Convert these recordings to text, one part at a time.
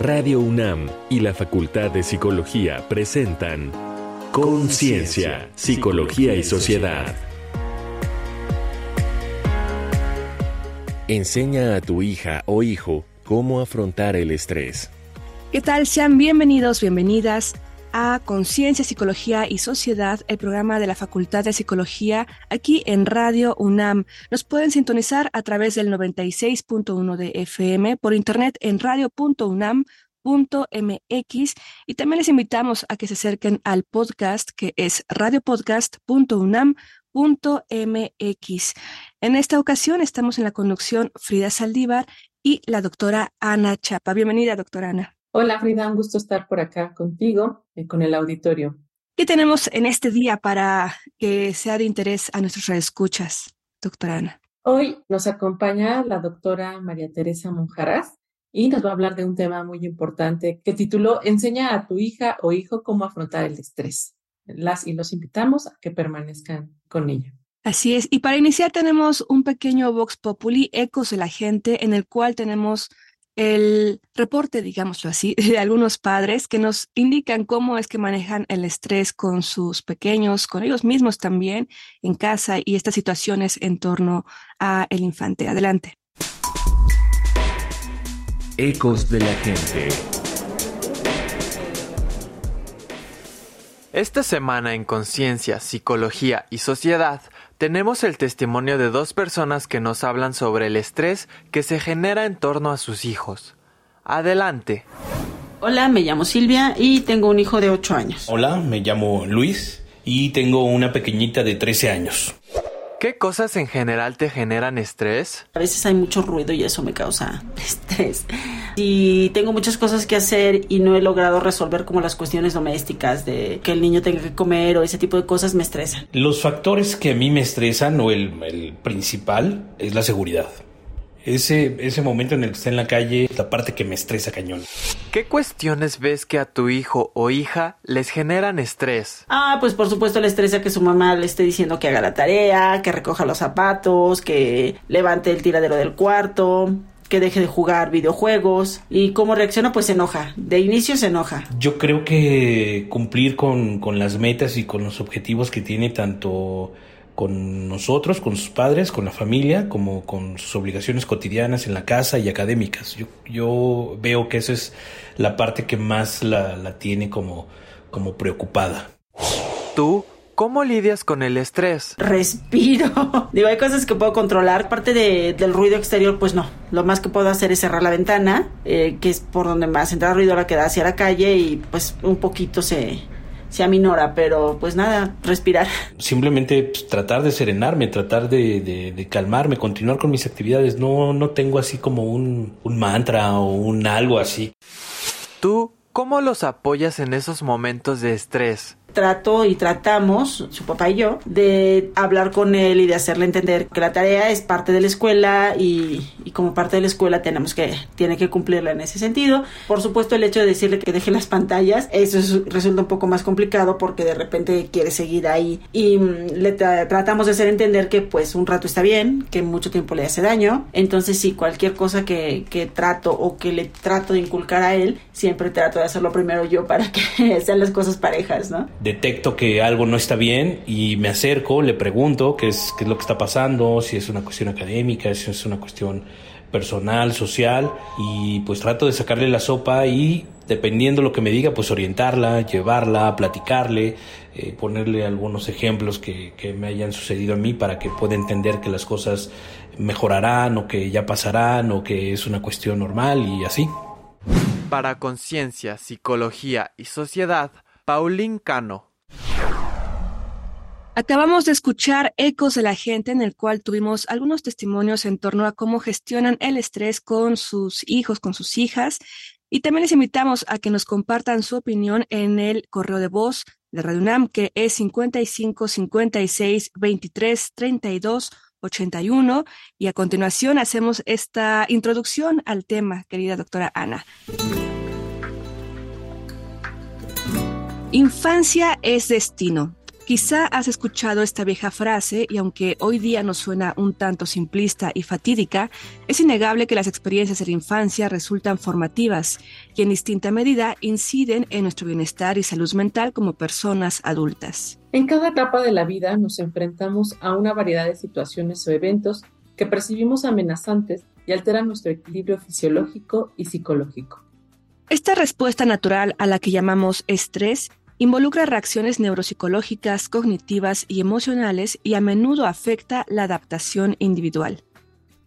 Radio UNAM y la Facultad de Psicología presentan Conciencia, Psicología y Sociedad. Enseña a tu hija o hijo cómo afrontar el estrés. ¿Qué tal? Sean bienvenidos, bienvenidas a Conciencia, Psicología y Sociedad, el programa de la Facultad de Psicología aquí en Radio UNAM. Nos pueden sintonizar a través del 96.1 de FM, por internet en radio.unam.mx y también les invitamos a que se acerquen al podcast que es radiopodcast.unam.mx. En esta ocasión estamos en la conducción Frida Saldívar y la doctora Ana Chapa. Bienvenida, doctora Ana. Hola Frida, un gusto estar por acá contigo y con el auditorio. ¿Qué tenemos en este día para que sea de interés a nuestros escuchas, doctora Ana? Hoy nos acompaña la doctora María Teresa Monjaraz y nos va a hablar de un tema muy importante que tituló Enseña a tu hija o hijo cómo afrontar el estrés. Las y los invitamos a que permanezcan con ella. Así es. Y para iniciar tenemos un pequeño Vox Populi, Ecos de la Gente, en el cual tenemos el reporte, digámoslo así, de algunos padres que nos indican cómo es que manejan el estrés con sus pequeños, con ellos mismos también en casa y estas situaciones en torno a el infante. Adelante. Ecos de la gente. Esta semana en Conciencia, Psicología y Sociedad tenemos el testimonio de dos personas que nos hablan sobre el estrés que se genera en torno a sus hijos. Adelante. Hola, me llamo Silvia y tengo un hijo de 8 años. Hola, me llamo Luis y tengo una pequeñita de 13 años. ¿Qué cosas en general te generan estrés? A veces hay mucho ruido y eso me causa estrés. Si tengo muchas cosas que hacer y no he logrado resolver como las cuestiones domésticas de que el niño tenga que comer o ese tipo de cosas me estresan. Los factores que a mí me estresan o el, el principal es la seguridad. Ese, ese momento en el que está en la calle es la parte que me estresa cañón. ¿Qué cuestiones ves que a tu hijo o hija les generan estrés? Ah, pues por supuesto le estresa que su mamá le esté diciendo que haga la tarea, que recoja los zapatos, que levante el tiradero del cuarto, que deje de jugar videojuegos. ¿Y cómo reacciona? Pues se enoja. De inicio se enoja. Yo creo que cumplir con, con las metas y con los objetivos que tiene tanto con nosotros, con sus padres, con la familia, como con sus obligaciones cotidianas en la casa y académicas. Yo, yo veo que esa es la parte que más la, la tiene como, como preocupada. ¿Tú ¿Cómo lidias con el estrés? Respiro. Digo, hay cosas que puedo controlar. Parte de, del ruido exterior, pues no. Lo más que puedo hacer es cerrar la ventana, eh, que es por donde más entra el ruido la que da hacia la calle y pues un poquito se, se aminora, pero pues nada, respirar. Simplemente pues, tratar de serenarme, tratar de, de, de, calmarme, continuar con mis actividades. No, no tengo así como un, un mantra o un algo así. ¿Tú cómo los apoyas en esos momentos de estrés? Trato y tratamos, su papá y yo, de hablar con él y de hacerle entender que la tarea es parte de la escuela y, y, como parte de la escuela tenemos que, tiene que cumplirla en ese sentido. Por supuesto, el hecho de decirle que deje las pantallas, eso es, resulta un poco más complicado porque de repente quiere seguir ahí y mm, le tra tratamos de hacer entender que pues un rato está bien, que mucho tiempo le hace daño. Entonces, sí, cualquier cosa que, que trato o que le trato de inculcar a él, siempre trato de hacerlo primero yo para que sean las cosas parejas, ¿no? Detecto que algo no está bien y me acerco, le pregunto qué es, qué es lo que está pasando, si es una cuestión académica, si es una cuestión personal, social, y pues trato de sacarle la sopa y dependiendo lo que me diga, pues orientarla, llevarla, platicarle, eh, ponerle algunos ejemplos que, que me hayan sucedido a mí para que pueda entender que las cosas mejorarán o que ya pasarán o que es una cuestión normal y así. Para conciencia, psicología y sociedad, Paulín Cano. Acabamos de escuchar Ecos de la Gente, en el cual tuvimos algunos testimonios en torno a cómo gestionan el estrés con sus hijos, con sus hijas. Y también les invitamos a que nos compartan su opinión en el correo de voz de Radio UNAM, que es 55 56 23 32 81. Y a continuación hacemos esta introducción al tema, querida doctora Ana. Infancia es destino. Quizá has escuchado esta vieja frase y aunque hoy día nos suena un tanto simplista y fatídica, es innegable que las experiencias de la infancia resultan formativas y en distinta medida inciden en nuestro bienestar y salud mental como personas adultas. En cada etapa de la vida nos enfrentamos a una variedad de situaciones o eventos que percibimos amenazantes y alteran nuestro equilibrio fisiológico y psicológico. Esta respuesta natural a la que llamamos estrés Involucra reacciones neuropsicológicas, cognitivas y emocionales y a menudo afecta la adaptación individual.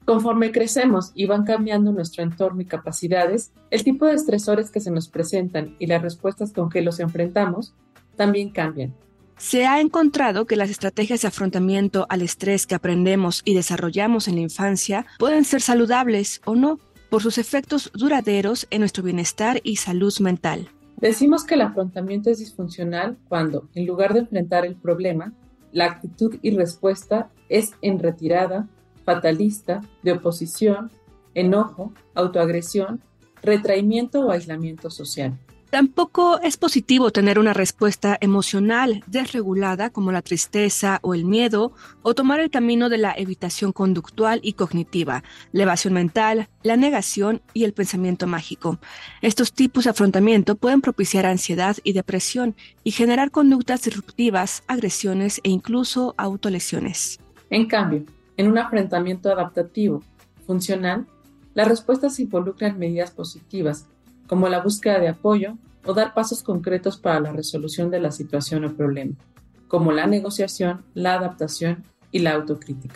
Conforme crecemos y van cambiando nuestro entorno y capacidades, el tipo de estresores que se nos presentan y las respuestas con que los enfrentamos también cambian. Se ha encontrado que las estrategias de afrontamiento al estrés que aprendemos y desarrollamos en la infancia pueden ser saludables o no por sus efectos duraderos en nuestro bienestar y salud mental. Decimos que el afrontamiento es disfuncional cuando, en lugar de enfrentar el problema, la actitud y respuesta es en retirada, fatalista, de oposición, enojo, autoagresión, retraimiento o aislamiento social. Tampoco es positivo tener una respuesta emocional desregulada como la tristeza o el miedo o tomar el camino de la evitación conductual y cognitiva, la evasión mental, la negación y el pensamiento mágico. Estos tipos de afrontamiento pueden propiciar ansiedad y depresión y generar conductas disruptivas, agresiones e incluso autolesiones. En cambio, en un afrontamiento adaptativo, funcional, las respuestas involucran medidas positivas como la búsqueda de apoyo o dar pasos concretos para la resolución de la situación o problema, como la negociación, la adaptación y la autocrítica.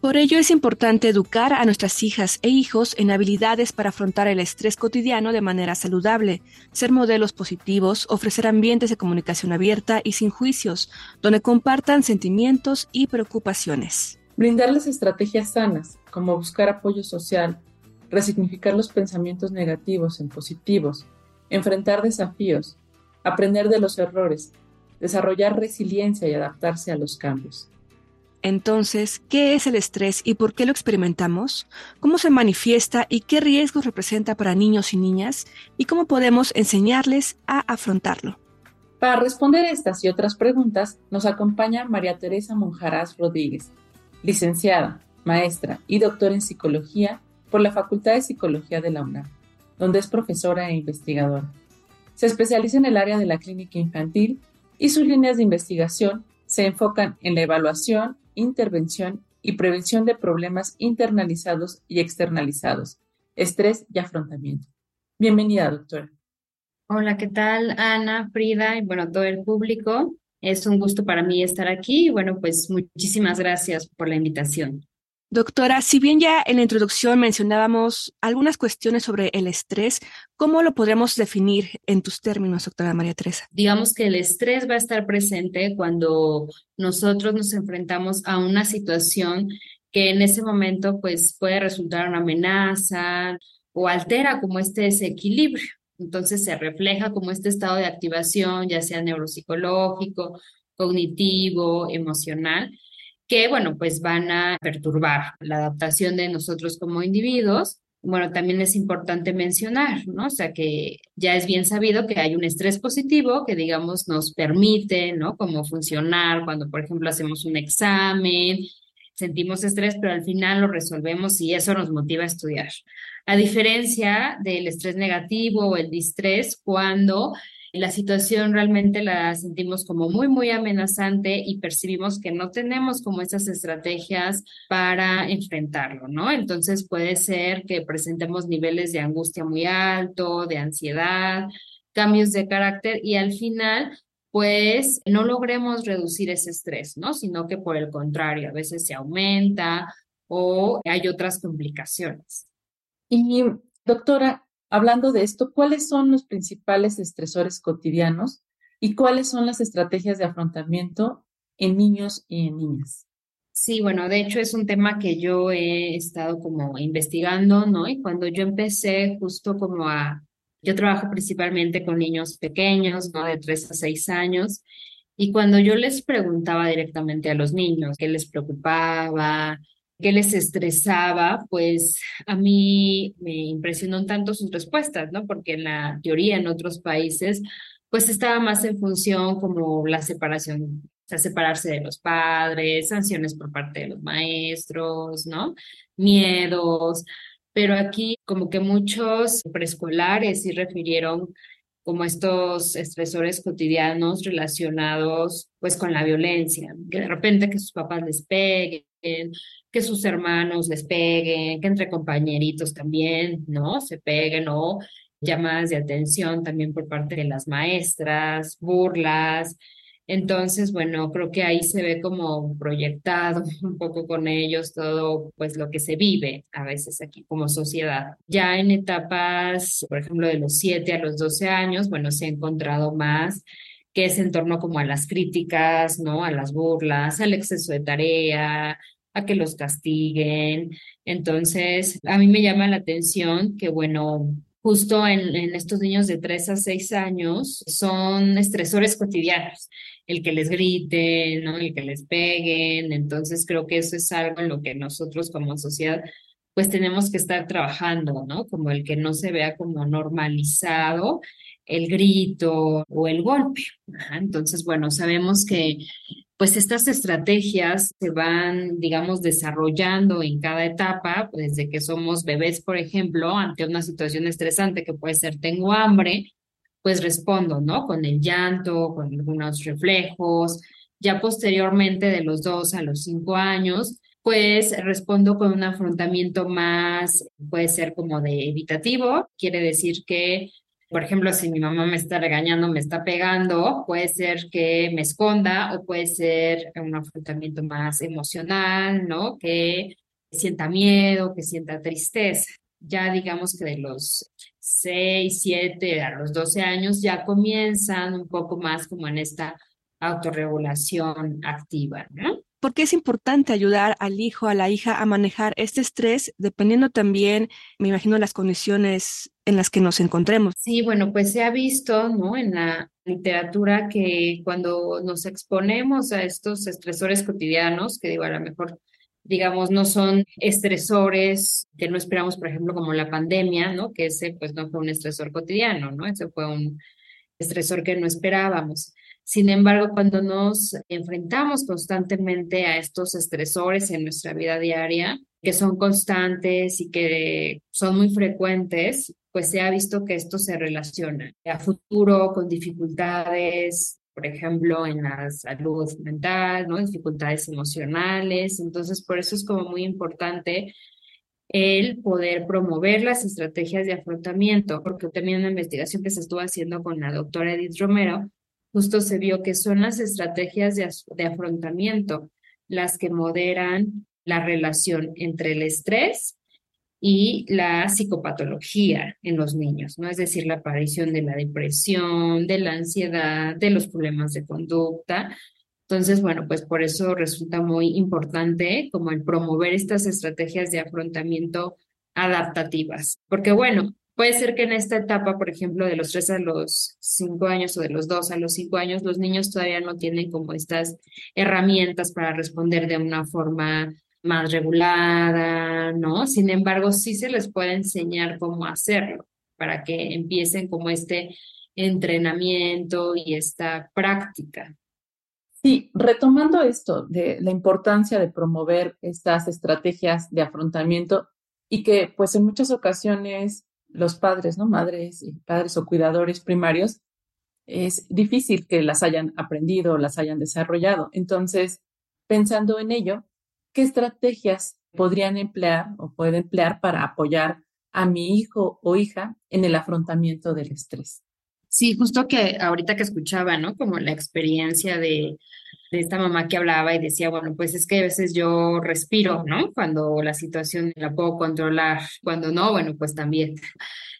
Por ello es importante educar a nuestras hijas e hijos en habilidades para afrontar el estrés cotidiano de manera saludable, ser modelos positivos, ofrecer ambientes de comunicación abierta y sin juicios, donde compartan sentimientos y preocupaciones. Brindarles estrategias sanas, como buscar apoyo social, resignificar los pensamientos negativos en positivos, enfrentar desafíos, aprender de los errores, desarrollar resiliencia y adaptarse a los cambios. Entonces, ¿qué es el estrés y por qué lo experimentamos? ¿Cómo se manifiesta y qué riesgos representa para niños y niñas? ¿Y cómo podemos enseñarles a afrontarlo? Para responder estas y otras preguntas, nos acompaña María Teresa Monjaraz Rodríguez, licenciada, maestra y doctora en psicología por la Facultad de Psicología de la UNAM, donde es profesora e investigadora. Se especializa en el área de la clínica infantil y sus líneas de investigación se enfocan en la evaluación, intervención y prevención de problemas internalizados y externalizados, estrés y afrontamiento. Bienvenida, doctora. Hola, ¿qué tal, Ana, Frida y bueno, todo el público? Es un gusto para mí estar aquí y bueno, pues muchísimas gracias por la invitación. Doctora, si bien ya en la introducción mencionábamos algunas cuestiones sobre el estrés, ¿cómo lo podríamos definir en tus términos, doctora María Teresa? Digamos que el estrés va a estar presente cuando nosotros nos enfrentamos a una situación que en ese momento pues puede resultar una amenaza o altera como este desequilibrio. Entonces se refleja como este estado de activación, ya sea neuropsicológico, cognitivo, emocional, que, bueno, pues van a perturbar la adaptación de nosotros como individuos. Bueno, también es importante mencionar, ¿no? O sea, que ya es bien sabido que hay un estrés positivo que, digamos, nos permite, ¿no? Como funcionar cuando, por ejemplo, hacemos un examen, sentimos estrés, pero al final lo resolvemos y eso nos motiva a estudiar. A diferencia del estrés negativo o el distrés, cuando la situación realmente la sentimos como muy, muy amenazante y percibimos que no tenemos como esas estrategias para enfrentarlo, ¿no? Entonces puede ser que presentemos niveles de angustia muy alto, de ansiedad, cambios de carácter y al final pues no logremos reducir ese estrés, ¿no? Sino que por el contrario, a veces se aumenta o hay otras complicaciones. Y doctora, hablando de esto, ¿cuáles son los principales estresores cotidianos y cuáles son las estrategias de afrontamiento en niños y en niñas? Sí, bueno, de hecho es un tema que yo he estado como investigando, ¿no? Y cuando yo empecé justo como a, yo trabajo principalmente con niños pequeños, ¿no? De 3 a 6 años. Y cuando yo les preguntaba directamente a los niños qué les preocupaba, qué les estresaba, pues a mí me impresionó tanto sus respuestas, ¿no? Porque en la teoría en otros países, pues estaba más en función como la separación O sea, separarse de los padres, sanciones por parte de los maestros, ¿no? Miedos. Pero aquí como que muchos preescolares sí refirieron como estos estresores cotidianos relacionados pues con la violencia, que de repente que sus papás les peguen, que sus hermanos les peguen, que entre compañeritos también, ¿no? Se peguen o llamadas de atención también por parte de las maestras, burlas, entonces, bueno, creo que ahí se ve como proyectado un poco con ellos todo, pues lo que se vive a veces aquí como sociedad. Ya en etapas, por ejemplo, de los 7 a los 12 años, bueno, se ha encontrado más que es en torno como a las críticas, ¿no? A las burlas, al exceso de tarea, a que los castiguen. Entonces, a mí me llama la atención que, bueno, justo en, estos niños de 3 a 6 años son estresores cotidianos el que les griten, ¿no? El que les peguen. Entonces creo que eso es algo en lo que nosotros como sociedad pues tenemos que estar trabajando, ¿no? Como el que no se vea como normalizado el grito o el golpe. Entonces, bueno, sabemos que pues estas estrategias se van, digamos, desarrollando en cada etapa, pues, desde que somos bebés, por ejemplo, ante una situación estresante que puede ser tengo hambre, pues respondo, ¿no? Con el llanto, con algunos reflejos. Ya posteriormente, de los dos a los cinco años, pues respondo con un afrontamiento más, puede ser como de evitativo, quiere decir que, por ejemplo, si mi mamá me está regañando, me está pegando, puede ser que me esconda o puede ser un afrontamiento más emocional, ¿no? Que sienta miedo, que sienta tristeza. Ya digamos que de los 6, 7, a los 12 años ya comienzan un poco más como en esta autorregulación activa, ¿no? Porque es importante ayudar al hijo, a la hija a manejar este estrés, dependiendo también, me imagino, las condiciones en las que nos encontremos. Sí, bueno, pues se ha visto, ¿no? En la literatura que cuando nos exponemos a estos estresores cotidianos, que digo, a lo mejor digamos, no son estresores que no esperamos, por ejemplo, como la pandemia, ¿no? Que ese pues no fue un estresor cotidiano, ¿no? Ese fue un estresor que no esperábamos. Sin embargo, cuando nos enfrentamos constantemente a estos estresores en nuestra vida diaria, que son constantes y que son muy frecuentes, pues se ha visto que esto se relaciona a futuro con dificultades por ejemplo, en la salud mental, ¿no? Dificultades emocionales. Entonces, por eso es como muy importante el poder promover las estrategias de afrontamiento, porque también una investigación que se estuvo haciendo con la doctora Edith Romero, justo se vio que son las estrategias de, de afrontamiento las que moderan la relación entre el estrés y la psicopatología en los niños, ¿no? Es decir, la aparición de la depresión, de la ansiedad, de los problemas de conducta. Entonces, bueno, pues por eso resulta muy importante como el promover estas estrategias de afrontamiento adaptativas, porque bueno, puede ser que en esta etapa, por ejemplo, de los tres a los cinco años o de los dos a los cinco años, los niños todavía no tienen como estas herramientas para responder de una forma más regulada, ¿no? Sin embargo, sí se les puede enseñar cómo hacerlo para que empiecen como este entrenamiento y esta práctica. Sí, retomando esto de la importancia de promover estas estrategias de afrontamiento y que pues en muchas ocasiones los padres, ¿no? Madres y padres o cuidadores primarios, es difícil que las hayan aprendido, las hayan desarrollado. Entonces, pensando en ello, ¿qué estrategias podrían emplear o pueden emplear para apoyar a mi hijo o hija en el afrontamiento del estrés? Sí, justo que ahorita que escuchaba, ¿no? Como la experiencia de, de esta mamá que hablaba y decía, bueno, pues es que a veces yo respiro, ¿no? Cuando la situación la puedo controlar, cuando no, bueno, pues también.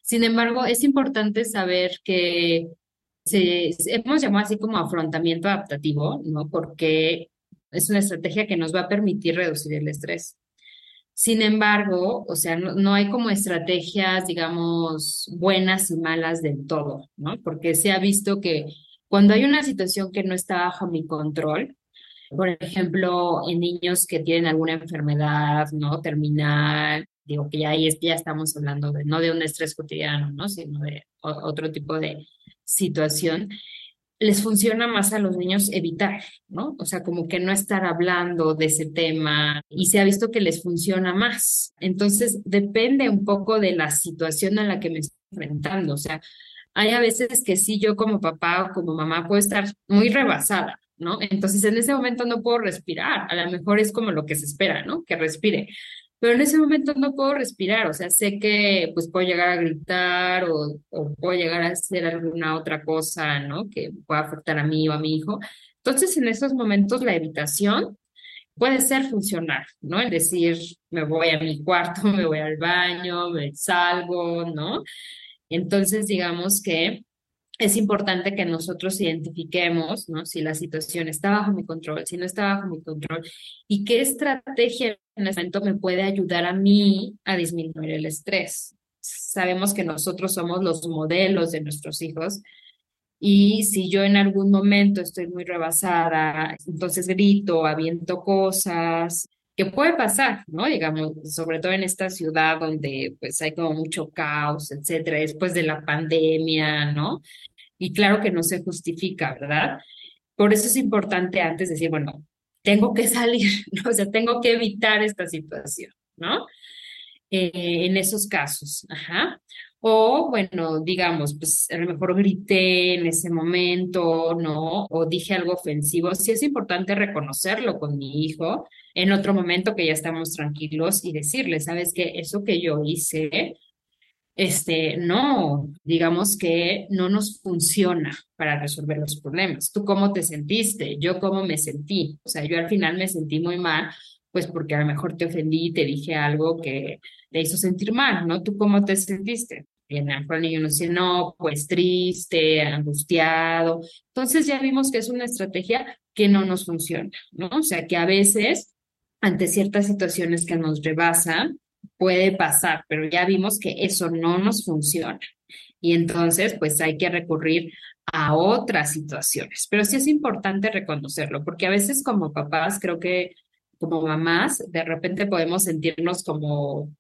Sin embargo, es importante saber que se, hemos llamado así como afrontamiento adaptativo, ¿no? Porque es una estrategia que nos va a permitir reducir el estrés. Sin embargo, o sea, no, hay como estrategias, digamos, buenas y malas del todo, ¿no? Porque se ha visto que cuando hay una situación que no está bajo mi control, por ejemplo, en niños que tienen alguna enfermedad, ¿no? Terminal, digo que ya ahí es, ya estamos hablando de, no de un estrés cotidiano, ¿no? Sino de otro tipo de situación les funciona más a los niños evitar, ¿no? O sea, como que no estar hablando de ese tema y se ha visto que les funciona más. Entonces, depende un poco de la situación a la que me estoy enfrentando. O sea, hay a veces que sí, yo como papá o como mamá puedo estar muy rebasada, ¿no? Entonces, en ese momento no puedo respirar. A lo mejor es como lo que se espera, ¿no? Que respire pero en ese momento no puedo respirar, o sea, sé que pues puedo llegar a gritar o, o, puedo llegar a hacer alguna otra cosa, ¿no? Que pueda afectar a mí o a mi hijo. Entonces, en esos momentos la evitación puede ser funcional, ¿no? Es decir, me voy a mi cuarto, me voy al baño, me salgo, ¿no? Entonces, digamos que es importante que nosotros identifiquemos, ¿no? Si la situación está bajo mi control, si no está bajo mi control, y qué estrategia en ese momento me puede ayudar a mí a disminuir el estrés. Sabemos que nosotros somos los modelos de nuestros hijos, y si yo en algún momento estoy muy rebasada, entonces grito, aviento cosas, que puede pasar, ¿no? Digamos, sobre todo en esta ciudad donde pues hay como mucho caos, etcétera, después de la pandemia, ¿no? Y claro que no se justifica, ¿verdad? Por eso es importante antes decir, bueno, tengo que salir, o sea, tengo que evitar esta situación, ¿no? Eh, en esos casos, ajá. O, bueno, digamos, pues a lo mejor grité en ese momento, ¿no? O dije algo ofensivo. Sí es importante reconocerlo con mi hijo en otro momento que ya estamos tranquilos y decirle, ¿sabes qué? Eso que yo hice, este, no, digamos que no nos funciona para resolver los problemas. ¿Tú cómo te sentiste? Yo cómo me sentí. O sea, yo al final me sentí muy mal, pues porque a lo mejor te ofendí, te dije algo que te hizo sentir mal, ¿no? ¿Tú cómo te sentiste? En nos dice, no, pues triste, angustiado. Entonces ya vimos que es una estrategia que no nos funciona, ¿no? O sea, que a veces ante ciertas situaciones que nos rebasan, puede pasar, pero ya vimos que eso no nos funciona. Y entonces, pues hay que recurrir a otras situaciones. Pero sí es importante reconocerlo, porque a veces como papás, creo que como mamás, de repente podemos sentirnos como,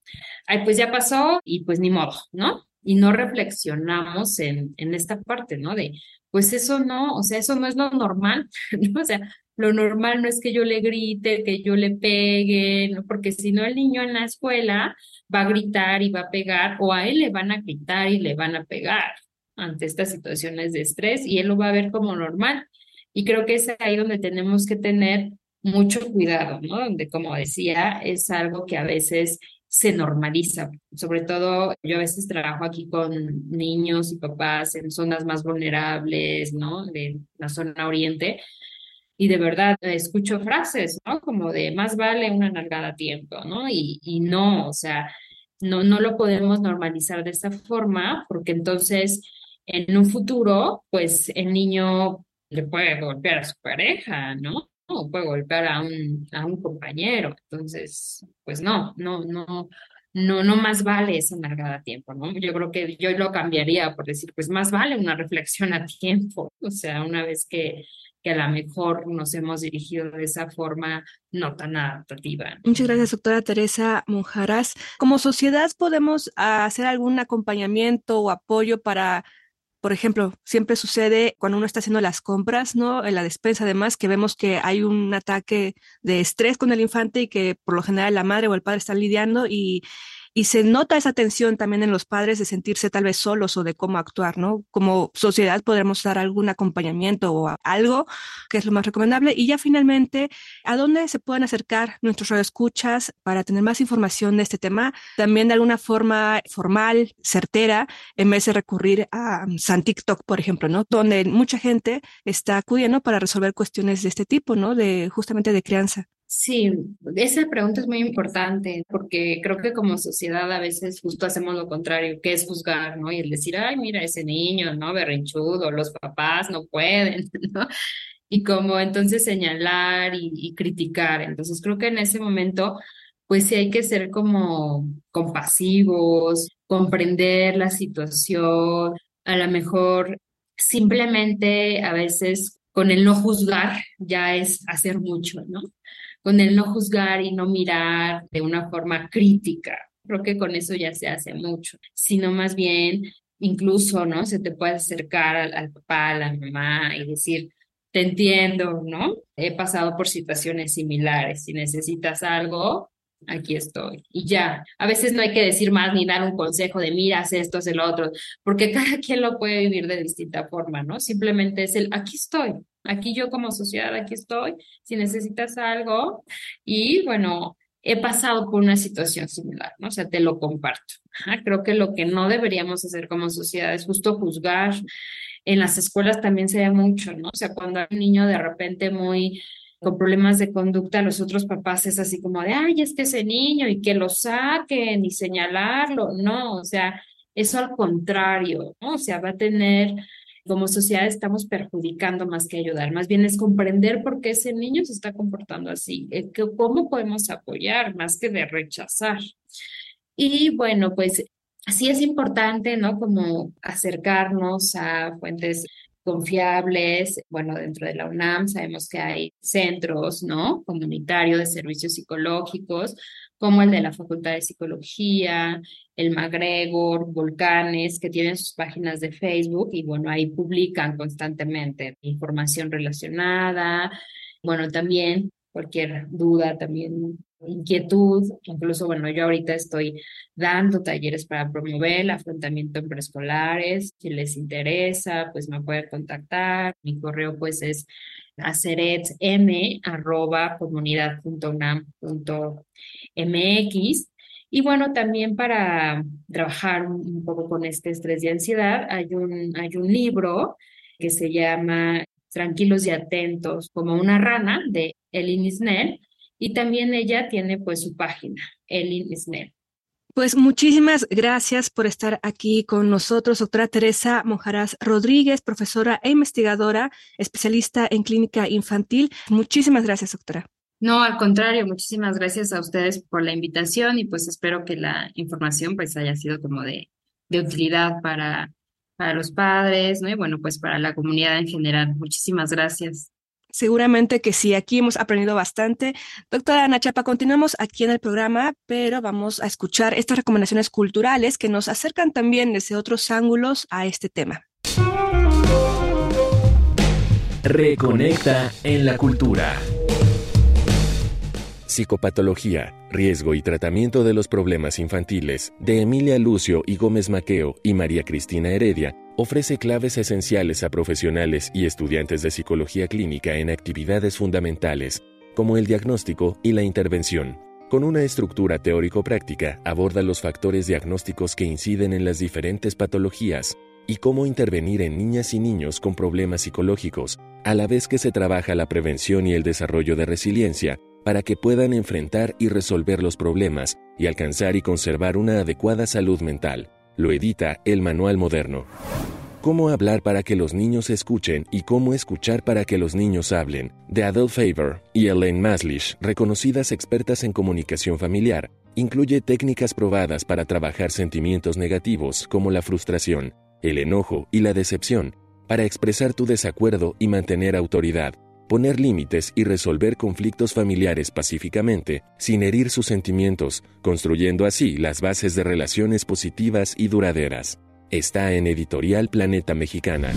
ay, pues ya pasó y pues ni modo, ¿no? Y no reflexionamos en, en esta parte, ¿no? De, pues eso no, o sea, eso no es lo normal, ¿no? O sea, lo normal no es que yo le grite, que yo le pegue, ¿no? Porque si no el niño en la escuela va a gritar y va a pegar, o a él le van a gritar y le van a pegar ante estas situaciones de estrés y él lo va a ver como normal. Y creo que es ahí donde tenemos que tener mucho cuidado, ¿no? Donde, como decía, es algo que a veces se normaliza. Sobre todo, yo a veces trabajo aquí con niños y papás en zonas más vulnerables, ¿no? De la zona oriente. Y de verdad escucho frases, ¿no? Como de más vale una nalgada a tiempo, ¿no? Y, y no, o sea, no, no lo podemos normalizar de esa forma porque entonces en un futuro, pues el niño le puede golpear a su pareja, ¿no? O puede golpear a un, a un compañero. Entonces, pues no, no, no, no, no más vale esa nargada a tiempo, ¿no? Yo creo que yo lo cambiaría por decir, pues más vale una reflexión a tiempo, o sea, una vez que, que a lo mejor nos hemos dirigido de esa forma no tan adaptativa. Muchas gracias, doctora Teresa Monjaras. Como sociedad, ¿podemos hacer algún acompañamiento o apoyo para por ejemplo, siempre sucede cuando uno está haciendo las compras, ¿no? En la despensa, además, que vemos que hay un ataque de estrés con el infante y que por lo general la madre o el padre están lidiando y y se nota esa tensión también en los padres de sentirse tal vez solos o de cómo actuar, ¿no? Como sociedad podremos dar algún acompañamiento o algo que es lo más recomendable. Y ya finalmente, ¿a dónde se pueden acercar nuestros radioescuchas para tener más información de este tema? También de alguna forma formal, certera, en vez de recurrir a um, San TikTok, por ejemplo, ¿no? Donde mucha gente está acudiendo para resolver cuestiones de este tipo, ¿no? De justamente de crianza. Sí, esa pregunta es muy importante porque creo que como sociedad a veces justo hacemos lo contrario, que es juzgar, ¿no? Y el decir, ay, mira ese niño, ¿no? Berrinchudo, los papás no pueden, ¿no? Y como entonces señalar y, y criticar. Entonces creo que en ese momento, pues sí hay que ser como compasivos, comprender la situación, a lo mejor simplemente a veces con el no juzgar ya es hacer mucho, ¿no? Con el no juzgar y no mirar de una forma crítica. Creo que con eso ya se hace mucho, sino más bien incluso, ¿no? Se te puede acercar al, al papá, a la mamá y decir, te entiendo, ¿no? He pasado por situaciones similares. Si necesitas algo, aquí estoy. Y ya, a veces no hay que decir más ni dar un consejo de mira, haz esto, haz el otro, porque cada quien lo puede vivir de distinta forma, ¿no? Simplemente es el aquí estoy, aquí yo como sociedad, aquí estoy, si necesitas algo. Y bueno, he pasado por una situación similar, ¿no? O sea, te lo comparto. creo que lo que no deberíamos hacer como sociedad es justo juzgar. En las escuelas también se ve mucho, ¿no? O sea, cuando hay un niño de repente muy con problemas de conducta, los otros papás es así como de, ay, es que ese niño y que lo saquen y señalarlo. No, o sea, eso al contrario, ¿no? O sea, va a tener como sociedad estamos perjudicando más que ayudar. Más bien es comprender por qué ese niño se está comportando así, eh, cómo podemos apoyar más que de rechazar. Y bueno, pues sí es importante, ¿no? Como acercarnos a fuentes confiables. Bueno, dentro de la UNAM sabemos que hay centros, ¿no? Comunitarios de servicios psicológicos, como el de la Facultad de Psicología, el MacGregor, Volcanes, que tienen sus páginas de Facebook y bueno, ahí publican constantemente información relacionada. Bueno, también cualquier duda, también inquietud, incluso, bueno, yo ahorita estoy dando talleres para promover el afrontamiento en preescolares, si les interesa, pues me pueden contactar, mi correo pues es mx y bueno, también para trabajar un poco con este estrés y ansiedad, hay un, hay un libro que se llama Tranquilos y Atentos, como una rana, de Elin Isnell, y también ella tiene pues su página, Elin Isnell. Pues muchísimas gracias por estar aquí con nosotros, doctora Teresa Monjaraz Rodríguez, profesora e investigadora, especialista en clínica infantil. Muchísimas gracias, doctora. No, al contrario, muchísimas gracias a ustedes por la invitación y pues espero que la información pues haya sido como de, de utilidad para, para los padres, ¿no? Y bueno, pues para la comunidad en general. Muchísimas gracias. Seguramente que sí, aquí hemos aprendido bastante. Doctora Ana Chapa, continuamos aquí en el programa, pero vamos a escuchar estas recomendaciones culturales que nos acercan también desde otros ángulos a este tema. Reconecta en la cultura. Psicopatología, riesgo y tratamiento de los problemas infantiles, de Emilia Lucio y Gómez Maqueo y María Cristina Heredia, ofrece claves esenciales a profesionales y estudiantes de psicología clínica en actividades fundamentales, como el diagnóstico y la intervención. Con una estructura teórico-práctica, aborda los factores diagnósticos que inciden en las diferentes patologías y cómo intervenir en niñas y niños con problemas psicológicos, a la vez que se trabaja la prevención y el desarrollo de resiliencia para que puedan enfrentar y resolver los problemas y alcanzar y conservar una adecuada salud mental. Lo edita el Manual Moderno. Cómo hablar para que los niños escuchen y cómo escuchar para que los niños hablen, de Adele Favor y Elaine Maslish, reconocidas expertas en comunicación familiar, incluye técnicas probadas para trabajar sentimientos negativos como la frustración, el enojo y la decepción, para expresar tu desacuerdo y mantener autoridad, poner límites y resolver conflictos familiares pacíficamente, sin herir sus sentimientos, construyendo así las bases de relaciones positivas y duraderas. Está en Editorial Planeta Mexicana.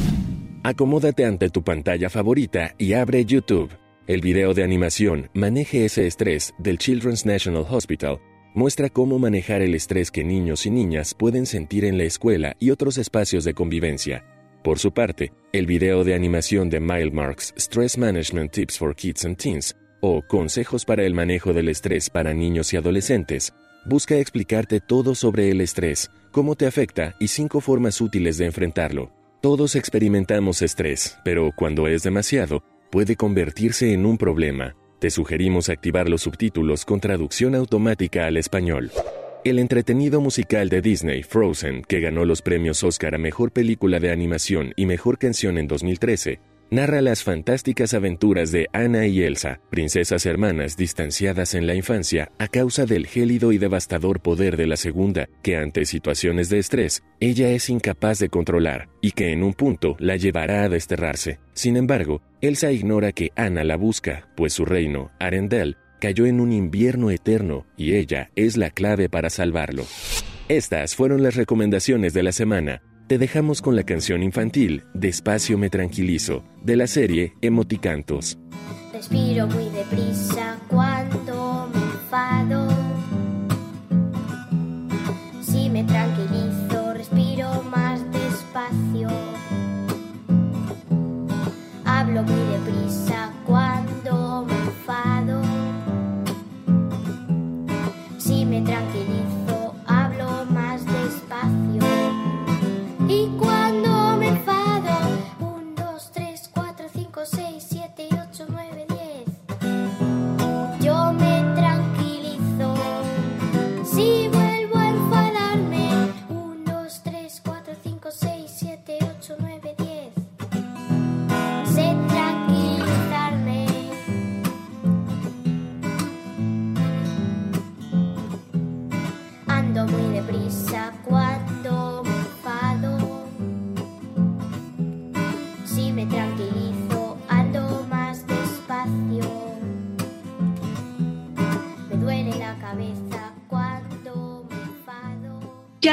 Acomódate ante tu pantalla favorita y abre YouTube. El video de animación Maneje ese estrés del Children's National Hospital muestra cómo manejar el estrés que niños y niñas pueden sentir en la escuela y otros espacios de convivencia por su parte, el video de animación de Mile Marks Stress Management Tips for Kids and Teens o Consejos para el manejo del estrés para niños y adolescentes busca explicarte todo sobre el estrés, cómo te afecta y cinco formas útiles de enfrentarlo. Todos experimentamos estrés, pero cuando es demasiado, puede convertirse en un problema. Te sugerimos activar los subtítulos con traducción automática al español. El entretenido musical de Disney, Frozen, que ganó los premios Oscar a Mejor Película de Animación y Mejor Canción en 2013, narra las fantásticas aventuras de Anna y Elsa, princesas hermanas distanciadas en la infancia a causa del gélido y devastador poder de la segunda, que ante situaciones de estrés, ella es incapaz de controlar y que en un punto la llevará a desterrarse. Sin embargo, Elsa ignora que Anna la busca, pues su reino, Arendelle, cayó en un invierno eterno y ella es la clave para salvarlo. Estas fueron las recomendaciones de la semana. te dejamos con la canción infantil Despacio me tranquilizo, de la serie Emoticantos. Respiro muy deprisa cuando me enfado. Me tranquilizo,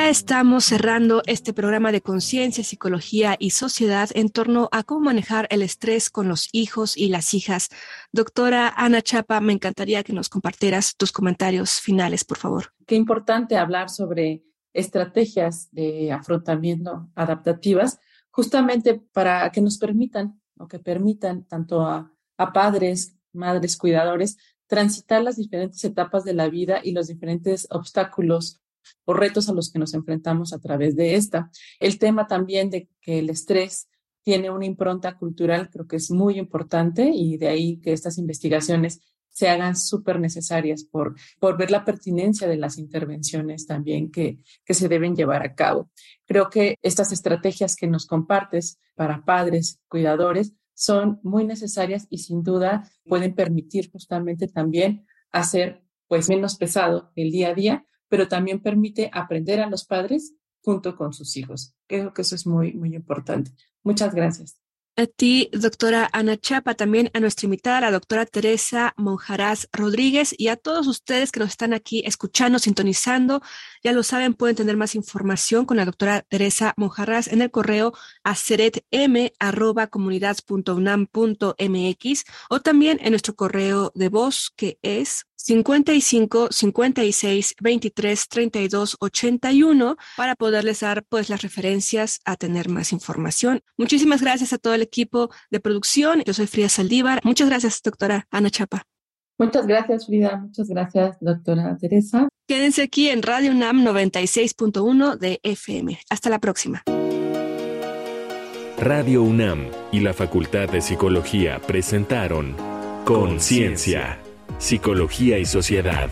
Estamos cerrando este programa de conciencia, psicología y sociedad en torno a cómo manejar el estrés con los hijos y las hijas. Doctora Ana Chapa, me encantaría que nos compartieras tus comentarios finales, por favor. Qué importante hablar sobre estrategias de afrontamiento adaptativas, justamente para que nos permitan o que permitan tanto a padres, madres, cuidadores, transitar las diferentes etapas de la vida y los diferentes obstáculos o retos a los que nos enfrentamos a través de esta. El tema también de que el estrés tiene una impronta cultural creo que es muy importante y de ahí que estas investigaciones se hagan súper necesarias por, por ver la pertinencia de las intervenciones también que, que se deben llevar a cabo. Creo que estas estrategias que nos compartes para padres, cuidadores, son muy necesarias y sin duda pueden permitir justamente también hacer pues menos pesado el día a día, pero también permite aprender a los padres junto con sus hijos. Creo que eso es muy, muy importante. Muchas gracias. A ti, doctora Ana Chapa, también a nuestra invitada, la doctora Teresa Monjaraz Rodríguez, y a todos ustedes que nos están aquí escuchando, sintonizando. Ya lo saben, pueden tener más información con la doctora Teresa Monjaraz en el correo aceretm.comunidad.unam.mx o también en nuestro correo de voz que es 55 56 23 32 81 para poderles dar pues las referencias a tener más información. Muchísimas gracias a todo el equipo de producción. Yo soy Frida Saldívar. Muchas gracias, doctora Ana Chapa. Muchas gracias, Frida. Muchas gracias, doctora Teresa. Quédense aquí en Radio UNAM 96.1 de FM. Hasta la próxima. Radio UNAM y la Facultad de Psicología presentaron Conciencia, Psicología y Sociedad.